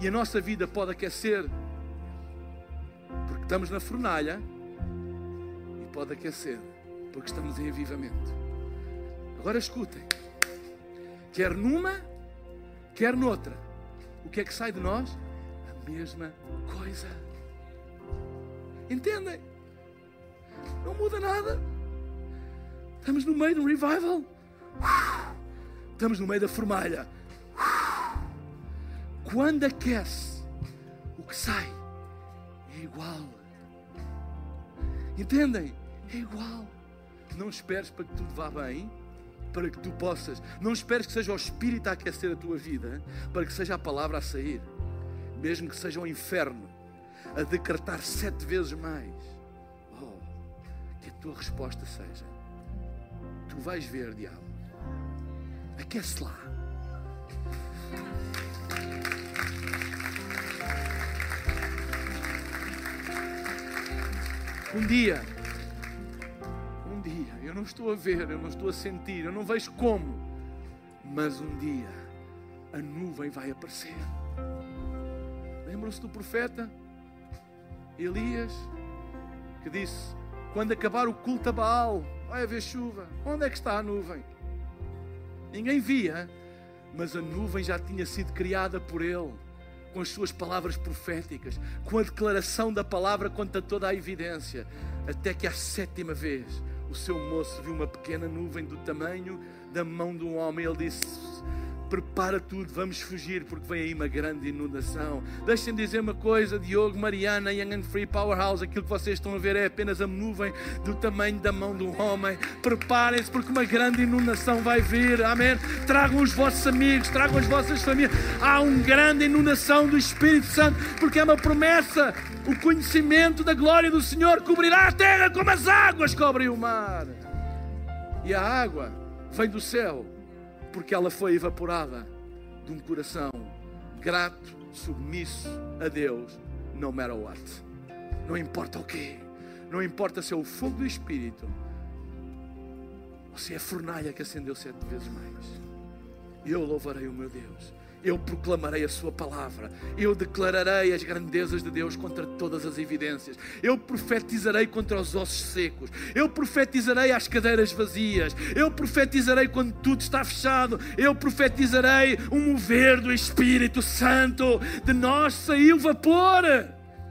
E a nossa vida pode aquecer porque estamos na fornalha e pode aquecer porque estamos em avivamento. Agora escutem: quer numa, quer noutra, o que é que sai de nós? A mesma coisa. Entendem? Não muda nada. Estamos no meio de um revival. Estamos no meio da formalha. Quando aquece, o que sai é igual. Entendem? É igual. Não esperes para que tudo vá bem, para que tu possas. Não esperes que seja o Espírito a aquecer a tua vida, para que seja a palavra a sair. Mesmo que seja o inferno a decretar sete vezes mais. Oh, que a tua resposta seja: Tu vais ver, diabo. Aquece lá. Um dia, dia, eu não estou a ver, eu não estou a sentir, eu não vejo como, Mas um dia a nuvem vai aparecer. Lembram-se do profeta Elias que disse: Quando acabar o culto a Baal, vai haver chuva. Onde é que está a nuvem? Ninguém via, mas a nuvem já tinha sido criada por ele, com as suas palavras proféticas, com a declaração da palavra contra toda a evidência, até que à sétima vez o seu moço viu uma pequena nuvem do tamanho da mão de um homem. Ele disse: prepara tudo, vamos fugir, porque vem aí uma grande inundação. Deixem-me dizer uma coisa, Diogo, Mariana, Young and Free Powerhouse, aquilo que vocês estão a ver é apenas a nuvem do tamanho da mão de um homem. Preparem-se, porque uma grande inundação vai vir, amém? Tragam os vossos amigos, tragam as vossas famílias. Há uma grande inundação do Espírito Santo, porque é uma promessa. O conhecimento da glória do Senhor cobrirá a terra como as águas cobrem o mar. E a água vem do céu porque ela foi evaporada de um coração grato, submisso a Deus, no matter what. Não importa o quê, não importa se é o fogo do Espírito ou se é a fornalha que acendeu sete vezes mais. Eu louvarei o meu Deus eu proclamarei a Sua palavra, eu declararei as grandezas de Deus contra todas as evidências, eu profetizarei contra os ossos secos, eu profetizarei às cadeiras vazias, eu profetizarei quando tudo está fechado, eu profetizarei um mover do Espírito Santo. De nós saiu vapor,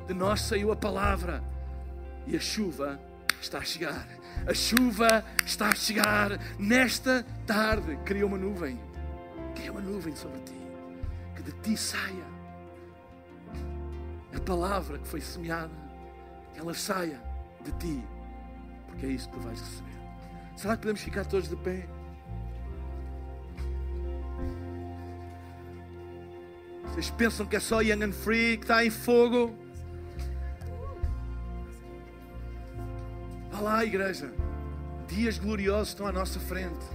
de nós saiu a palavra, e a chuva está a chegar. A chuva está a chegar. Nesta tarde. Cria uma nuvem, cria uma nuvem sobre ti de ti saia a palavra que foi semeada, que ela saia de ti, porque é isso que tu vais receber. Será que podemos ficar todos de pé? Vocês pensam que é só Young and Free que está em fogo? Vá lá, igreja. Dias gloriosos estão à nossa frente.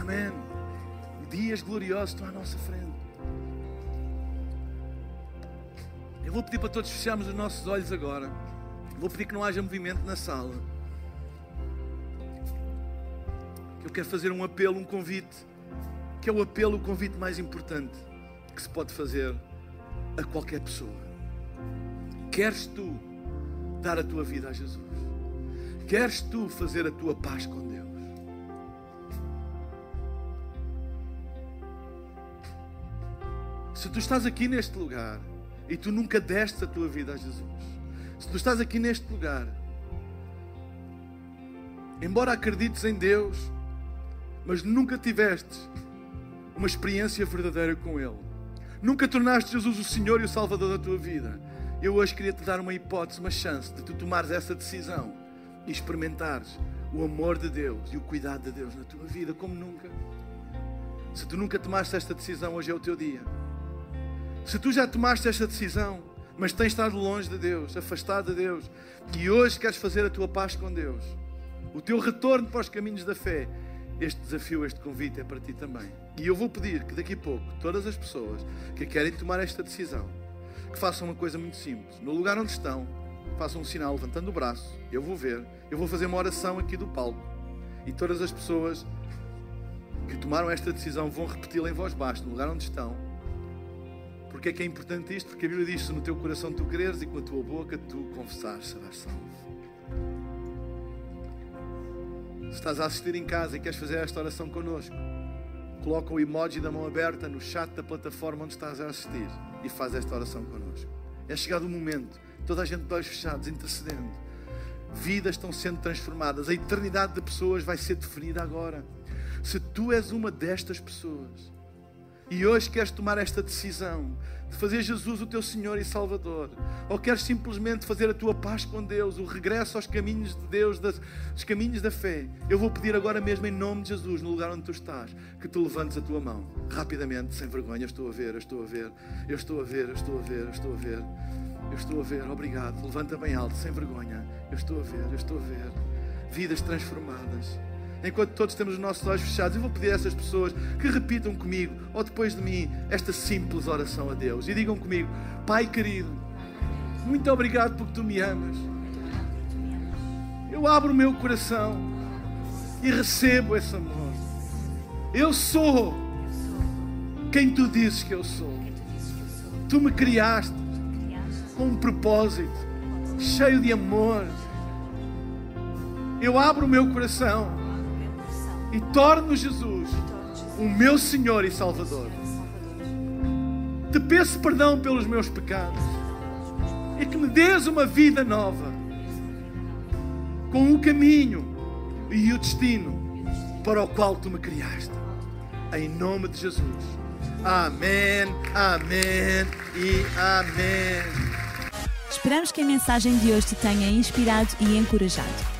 Amém. Dias gloriosos estão à nossa frente. Eu vou pedir para todos fecharmos os nossos olhos agora. Vou pedir que não haja movimento na sala. Eu quero fazer um apelo, um convite, que é o apelo, o convite mais importante que se pode fazer a qualquer pessoa. Queres tu dar a tua vida a Jesus? Queres tu fazer a tua paz com Deus? Se tu estás aqui neste lugar e tu nunca deste a tua vida a Jesus, se tu estás aqui neste lugar, embora acredites em Deus, mas nunca tiveste uma experiência verdadeira com Ele, nunca tornaste Jesus o Senhor e o Salvador da tua vida, eu hoje queria te dar uma hipótese, uma chance de tu tomares essa decisão e experimentares o amor de Deus e o cuidado de Deus na tua vida como nunca. Se tu nunca tomaste esta decisão, hoje é o teu dia. Se tu já tomaste esta decisão, mas tens estado longe de Deus, afastado de Deus, e hoje queres fazer a tua paz com Deus, o teu retorno para os caminhos da fé, este desafio, este convite é para ti também. E eu vou pedir que daqui a pouco todas as pessoas que querem tomar esta decisão, que façam uma coisa muito simples. No lugar onde estão, façam um sinal levantando o braço. Eu vou ver, eu vou fazer uma oração aqui do palco. E todas as pessoas que tomaram esta decisão vão repeti-la em voz baixa, no lugar onde estão porque é que é importante isto? Porque a Bíblia diz: se no teu coração tu creres e com a tua boca tu confessares, serás salvo. Se estás a assistir em casa e queres fazer esta oração connosco, coloca o emoji da mão aberta no chat da plataforma onde estás a assistir e faz esta oração connosco. É chegado o momento, toda a gente de olhos fechados, intercedendo. Vidas estão sendo transformadas, a eternidade de pessoas vai ser definida agora. Se tu és uma destas pessoas, e hoje queres tomar esta decisão de fazer Jesus o teu Senhor e Salvador, ou queres simplesmente fazer a tua paz com Deus, o regresso aos caminhos de Deus, das, os caminhos da fé, eu vou pedir agora mesmo em nome de Jesus, no lugar onde tu estás, que tu levantes a tua mão rapidamente, sem vergonha. Estou a ver, estou a ver, eu estou a ver, estou a ver, estou a ver, eu estou a ver. Obrigado. Levanta bem alto, sem vergonha. Eu estou a ver, eu estou a ver. Vidas transformadas enquanto todos temos os nossos olhos fechados, eu vou pedir a essas pessoas que repitam comigo, ou depois de mim, esta simples oração a Deus. E digam comigo: Pai querido, muito obrigado porque tu me amas. Eu abro o meu coração e recebo esse amor. Eu sou quem tu dizes que eu sou. Tu me criaste com um propósito, cheio de amor. Eu abro o meu coração e torno Jesus o meu Senhor e Salvador. Te peço perdão pelos meus pecados e que me dês uma vida nova, com o caminho e o destino para o qual tu me criaste. Em nome de Jesus. Amém, amém e amém. Esperamos que a mensagem de hoje te tenha inspirado e encorajado.